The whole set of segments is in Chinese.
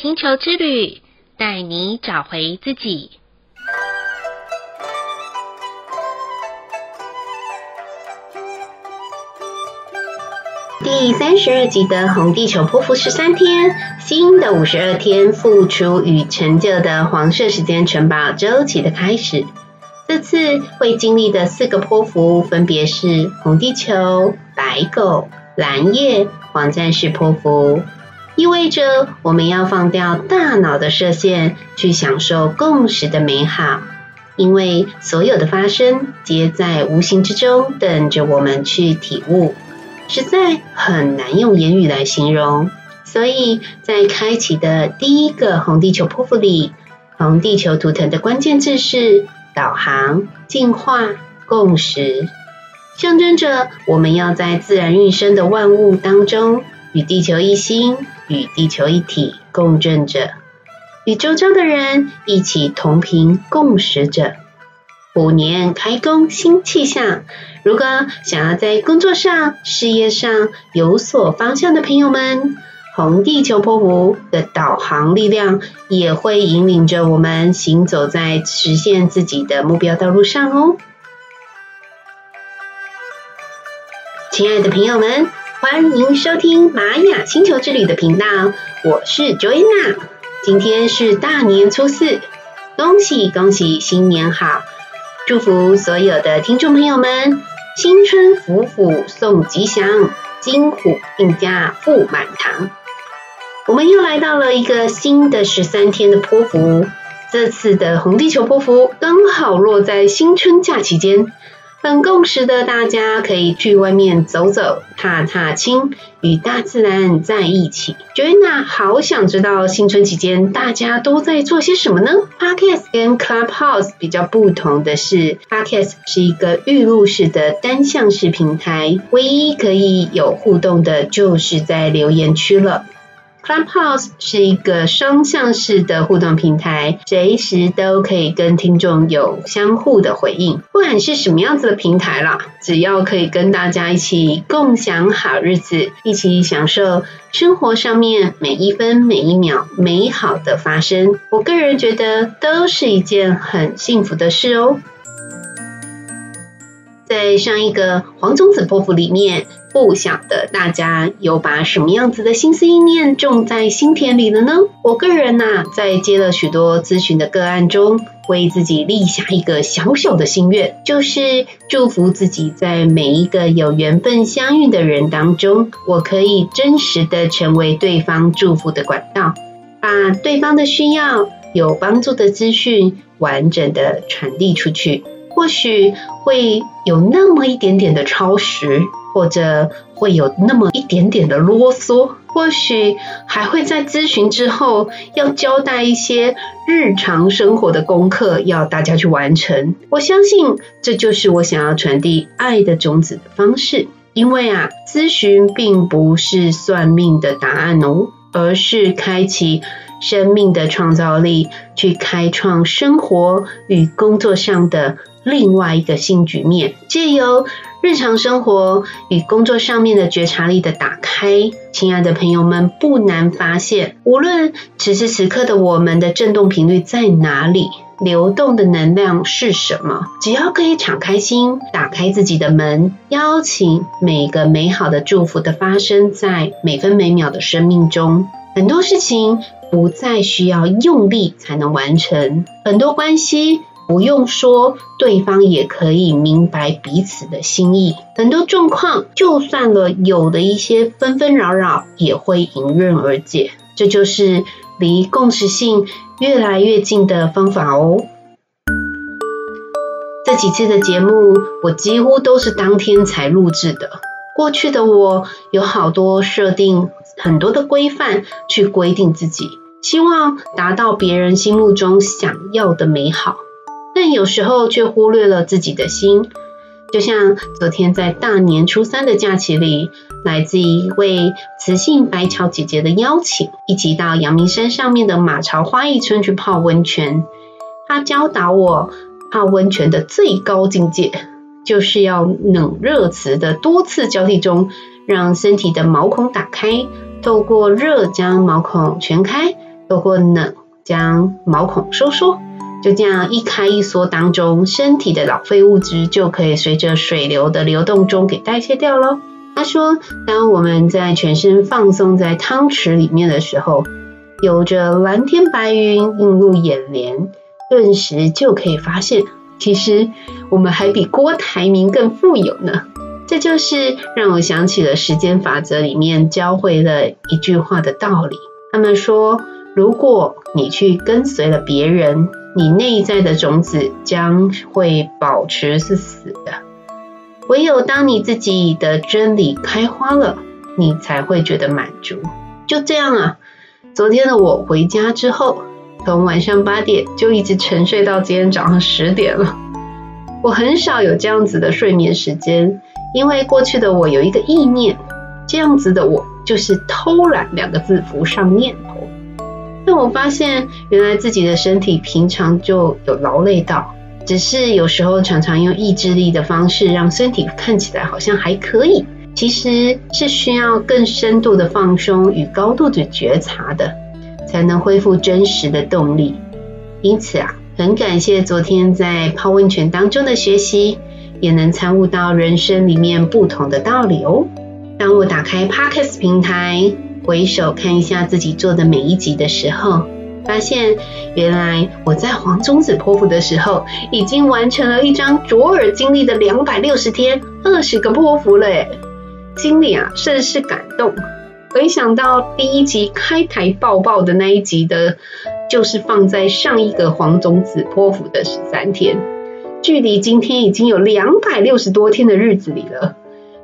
星球之旅，带你找回自己。第三十二集的红地球波符十三天，新的五十二天付出与成就的黄色时间城堡周期的开始。这次会经历的四个波符分别是红地球、白狗、蓝夜、黄战士波符，意味着我们要放掉大脑的射线，去享受共识的美好。因为所有的发生，皆在无形之中等着我们去体悟，实在很难用言语来形容。所以在开启的第一个红地球波符里，红地球图腾的关键字是。导航、进化、共识，象征着我们要在自然运生的万物当中，与地球一心，与地球一体共振着，与周遭的人一起同频共识着。虎年开工新气象，如果想要在工作上、事业上有所方向的朋友们。红地球波符的导航力量也会引领着我们行走在实现自己的目标道路上哦。亲爱的朋友们，欢迎收听玛雅星球之旅的频道，我是 Joanna。今天是大年初四，恭喜恭喜，新年好！祝福所有的听众朋友们，新春虎虎送吉祥，金虎命家富满堂。我们又来到了一个新的十三天的波符，这次的红地球波符刚好落在新春假期间，很共识的大家可以去外面走走、踏踏青，与大自然在一起。Joanna 好想知道新春期间大家都在做些什么呢？Podcast 跟 Clubhouse 比较不同的是，Podcast 是一个预录式的单向式平台，唯一可以有互动的就是在留言区了。Clubhouse 是一个双向式的互动平台，随时都可以跟听众有相互的回应。不管是什么样子的平台啦，只要可以跟大家一起共享好日子，一起享受生活上面每一分每一秒美好的发生，我个人觉得都是一件很幸福的事哦。在上一个黄种子波符里面，不晓得大家有把什么样子的心思意念种在心田里了呢？我个人呐、啊，在接了许多咨询的个案中，为自己立下一个小小的心愿，就是祝福自己在每一个有缘分相遇的人当中，我可以真实的成为对方祝福的管道，把对方的需要、有帮助的资讯完整的传递出去。或许会有那么一点点的超时，或者会有那么一点点的啰嗦，或许还会在咨询之后要交代一些日常生活的功课要大家去完成。我相信这就是我想要传递爱的种子的方式，因为啊，咨询并不是算命的答案哦，而是开启生命的创造力，去开创生活与工作上的。另外一个新局面，借由日常生活与工作上面的觉察力的打开，亲爱的朋友们，不难发现，无论此时此刻的我们的振动频率在哪里，流动的能量是什么，只要可以敞开心，打开自己的门，邀请每个美好的祝福的发生在每分每秒的生命中，很多事情不再需要用力才能完成，很多关系。不用说，对方也可以明白彼此的心意。很多状况，就算了有的一些纷纷扰扰，也会迎刃而解。这就是离共识性越来越近的方法哦。这几次的节目，我几乎都是当天才录制的。过去的我有好多设定很多的规范，去规定自己，希望达到别人心目中想要的美好。但有时候却忽略了自己的心，就像昨天在大年初三的假期里，来自一位雌性白桥姐姐的邀请，一起到阳明山上面的马槽花艺村去泡温泉。她教导我泡温泉的最高境界，就是要冷热磁的多次交替中，让身体的毛孔打开，透过热将毛孔全开。透过冷将毛孔收缩，就这样一开一缩当中，身体的老废物质就可以随着水流的流动中给代谢掉喽。他说，当我们在全身放松在汤池里面的时候，有着蓝天白云映入眼帘，顿时就可以发现，其实我们还比郭台铭更富有呢。这就是让我想起了时间法则里面教会了一句话的道理。他们说，如果你去跟随了别人，你内在的种子将会保持是死的。唯有当你自己的真理开花了，你才会觉得满足。就这样啊。昨天的我回家之后，从晚上八点就一直沉睡到今天早上十点了。我很少有这样子的睡眠时间，因为过去的我有一个意念，这样子的我就是偷懒两个字浮上念。但我发现，原来自己的身体平常就有劳累到，只是有时候常常用意志力的方式让身体看起来好像还可以。其实是需要更深度的放松与高度的觉察的，才能恢复真实的动力。因此啊，很感谢昨天在泡温泉当中的学习，也能参悟到人生里面不同的道理哦。当我打开 Podcast 平台，回首看一下自己做的每一集的时候，发现原来我在黄种子剖腹的时候，已经完成了一张卓尔经历的两百六十天二十个剖腹了耶。心里啊，甚是感动。回想到第一集开台报报的那一集的，就是放在上一个黄种子剖腹的十三天，距离今天已经有两百六十多天的日子里了。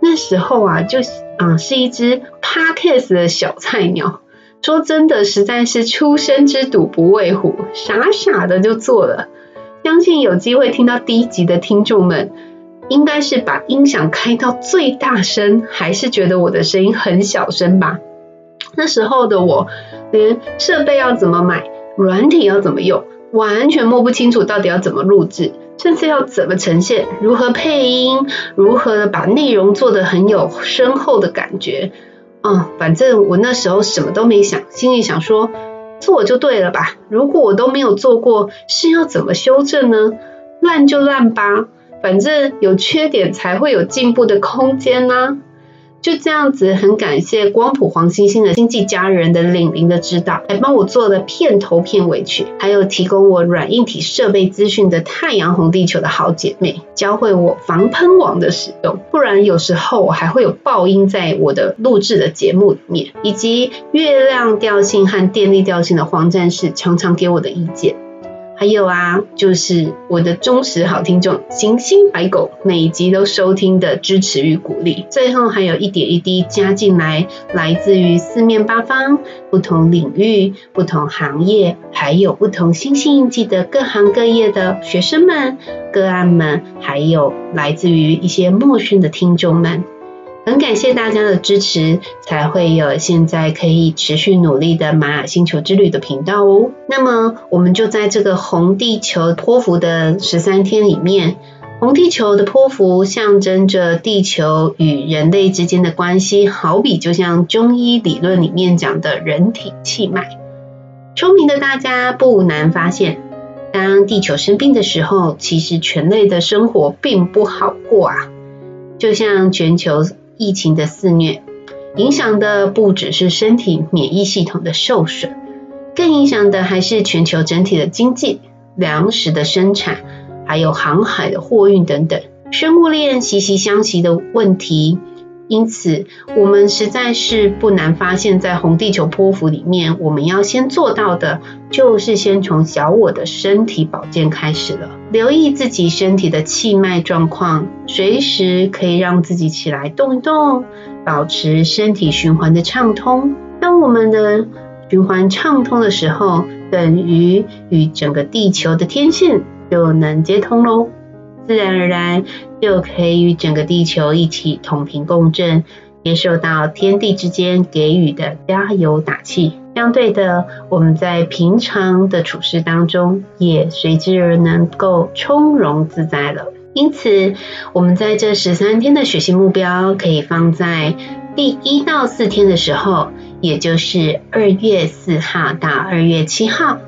那时候啊，就啊是一只 Podcast 的小菜鸟。说真的，实在是初生之犊不畏虎，傻傻的就做了。相信有机会听到第一集的听众们。应该是把音响开到最大声，还是觉得我的声音很小声吧？那时候的我，连设备要怎么买，软体要怎么用，完全摸不清楚到底要怎么录制，甚至要怎么呈现，如何配音，如何把内容做得很有深厚的感觉。嗯，反正我那时候什么都没想，心里想说，做就对了吧？如果我都没有做过，是要怎么修正呢？烂就烂吧。反正有缺点才会有进步的空间呢。就这样子，很感谢光谱黄星星的星际家人的领灵的指导，还帮我做了片头片尾曲，还有提供我软硬体设备资讯的太阳红地球的好姐妹，教会我防喷网的使用。不然有时候我还会有爆音在我的录制的节目里面，以及月亮调性和电力调性的黄战士常常给我的意见。还有啊，就是我的忠实好听众行星白狗，每一集都收听的支持与鼓励。最后还有一点一滴加进来，来自于四面八方、不同领域、不同行业，还有不同星星印记的各行各业的学生们、个案们，还有来自于一些陌生的听众们。很感谢大家的支持，才会有现在可以持续努力的玛雅星球之旅的频道哦。那么，我们就在这个红地球波符的十三天里面，红地球的波符象征着地球与人类之间的关系，好比就像中医理论里面讲的人体气脉。聪明的大家不难发现，当地球生病的时候，其实全类的生活并不好过啊，就像全球。疫情的肆虐，影响的不只是身体免疫系统的受损，更影响的还是全球整体的经济、粮食的生产，还有航海的货运等等，生物链息息相关的问题。因此，我们实在是不难发现，在红地球波符里面，我们要先做到的，就是先从小我的身体保健开始了。留意自己身体的气脉状况，随时可以让自己起来动一动，保持身体循环的畅通。当我们的循环畅通的时候，等于与整个地球的天线就能接通喽。自然而然就可以与整个地球一起同频共振，接受到天地之间给予的加油打气。相对的，我们在平常的处事当中，也随之而能够从容自在了。因此，我们在这十三天的学习目标，可以放在第一到四天的时候，也就是二月四号到二月七号。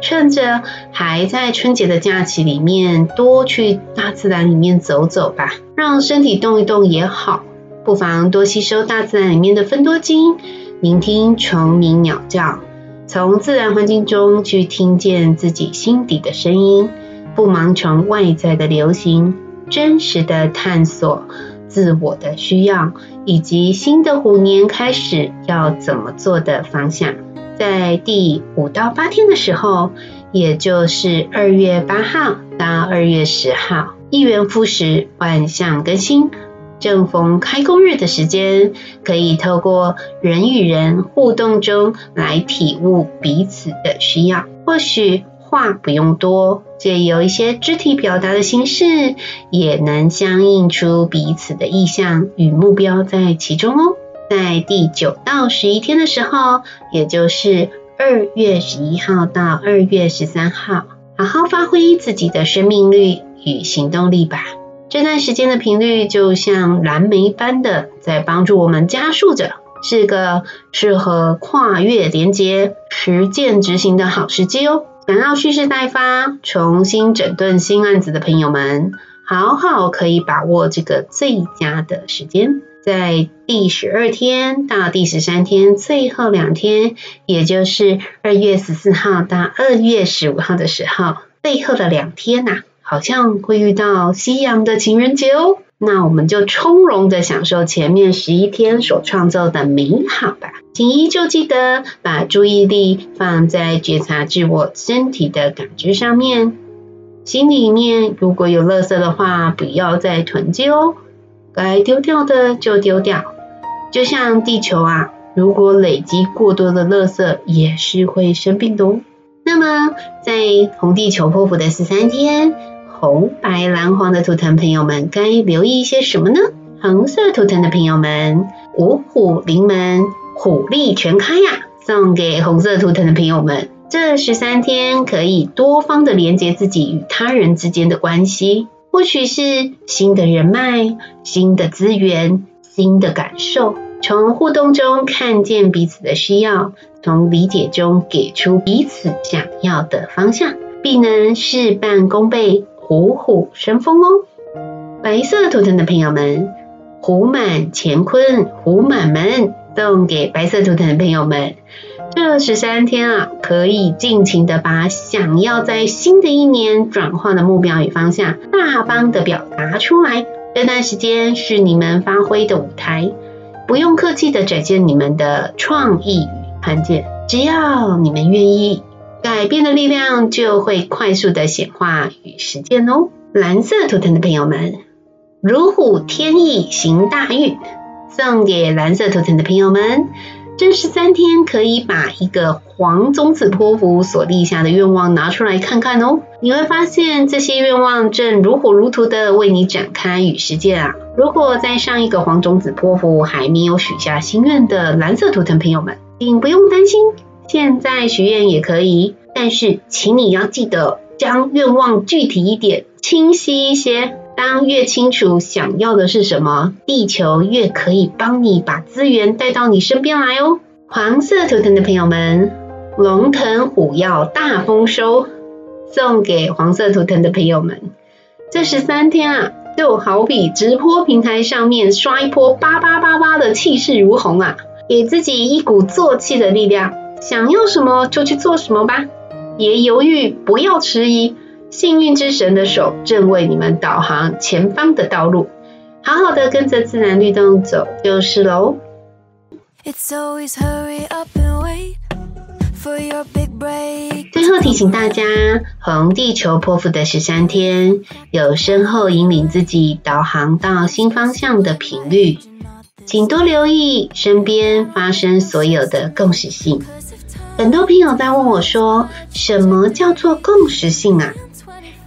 趁着还在春节的假期里面，多去大自然里面走走吧，让身体动一动也好。不妨多吸收大自然里面的芬多精，聆听虫鸣鸟叫，从自然环境中去听见自己心底的声音，不盲从外在的流行，真实的探索自我的需要，以及新的虎年开始要怎么做的方向。在第五到八天的时候，也就是二月八号到二月十号，一元复始，万象更新，正逢开工日的时间，可以透过人与人互动中来体悟彼此的需要。或许话不用多，借由一些肢体表达的形式，也能相应出彼此的意向与目标在其中哦。在第九到十一天的时候，也就是二月十一号到二月十三号，好好发挥自己的生命力与行动力吧。这段时间的频率就像蓝莓般的在帮助我们加速着，是个适合跨越连接、实践执行的好时机哦。想要蓄势待发、重新整顿新案子的朋友们，好好可以把握这个最佳的时间。在第十二天到第十三天最后两天，也就是二月十四号到二月十五号的时候，最后的两天呐、啊，好像会遇到夕阳的情人节哦。那我们就从容的享受前面十一天所创造的美好吧。请依旧记得把注意力放在觉察自我身体的感知上面，心里面如果有垃圾的话，不要再囤积哦。该丢掉的就丢掉，就像地球啊，如果累积过多的垃圾，也是会生病的哦。那么，在红地球破釜的十三天，红、白、蓝、黄的图腾朋友们该留意一些什么呢？红色图腾的朋友们，五虎临门，虎力全开呀、啊！送给红色图腾的朋友们，这十三天可以多方的连接自己与他人之间的关系。或许是新的人脉、新的资源、新的感受，从互动中看见彼此的需要，从理解中给出彼此想要的方向，必能事半功倍、虎虎生风哦。白色图腾的朋友们，虎满乾坤，虎满门，送给白色图腾的朋友们。这十三天啊，可以尽情的把想要在新的一年转化的目标与方向，大方的表达出来。这段时间是你们发挥的舞台，不用客气的展现你们的创意与看见。只要你们愿意，改变的力量就会快速的显化与实践哦。蓝色图腾的朋友们，如虎添翼行大运，送给蓝色图腾的朋友们。这十三天可以把一个黄种子波符所立下的愿望拿出来看看哦，你会发现这些愿望正如火如荼的为你展开与实践啊！如果在上一个黄种子波符还没有许下心愿的蓝色图腾朋友们，请不用担心，现在许愿也可以，但是请你要记得将愿望具体一点，清晰一些。当越清楚想要的是什么，地球越可以帮你把资源带到你身边来哦。黄色图腾的朋友们，龙腾虎跃大丰收，送给黄色图腾的朋友们。这十三天啊，就好比直播平台上面刷一波八八八八的气势如虹啊，给自己一股做气的力量，想要什么就去做什么吧，别犹豫，不要迟疑。幸运之神的手正为你们导航前方的道路，好好的跟着自然律动走就是喽。最后提醒大家，红地球泼妇的十三天，有身后引领自己导航到新方向的频率，请多留意身边发生所有的共识性。很多朋友在问我说，什么叫做共识性啊？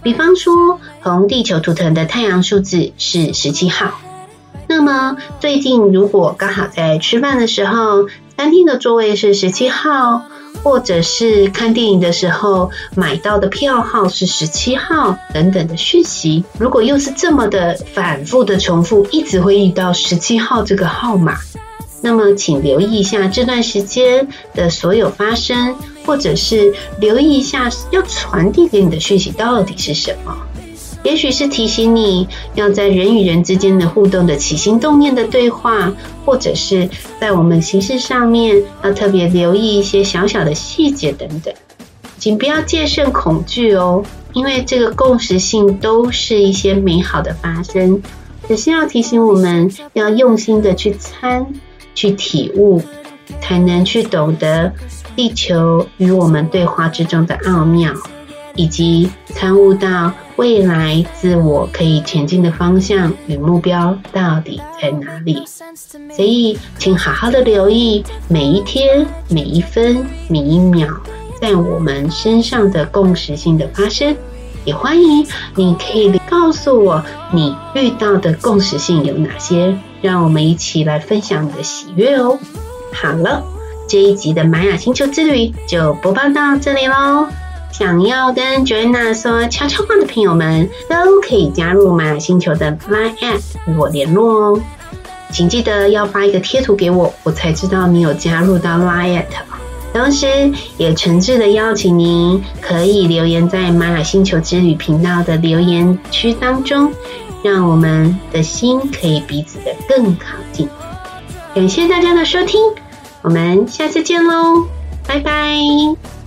比方说，红地球图腾的太阳数字是十七号。那么最近如果刚好在吃饭的时候，餐厅的座位是十七号，或者是看电影的时候买到的票号是十七号等等的讯息，如果又是这么的反复的重复，一直会遇到十七号这个号码，那么请留意一下这段时间的所有发生，或者是留意一下要传递给你的讯息到底是什么。也许是提醒你要在人与人之间的互动的起心动念的对话，或者是在我们行事上面要特别留意一些小小的细节等等。请不要戒慎恐惧哦，因为这个共识性都是一些美好的发生，只是要提醒我们要用心的去参、去体悟，才能去懂得地球与我们对话之中的奥妙，以及参悟到未来自我可以前进的方向与目标到底在哪里。所以，请好好的留意每一天、每一分、每一秒。在我们身上的共识性的发生，也欢迎你可以告诉我你遇到的共识性有哪些，让我们一起来分享你的喜悦哦。好了，这一集的玛雅星球之旅就播报到这里喽。想要跟 Joanna 说悄悄话的朋友们，都可以加入玛雅星球的 Line App 与我联络哦。请记得要发一个贴图给我，我才知道你有加入到 Line App。同时，也诚挚的邀请您可以留言在玛雅星球之旅频道的留言区当中，让我们的心可以彼此的更靠近。感谢大家的收听，我们下次见喽，拜拜。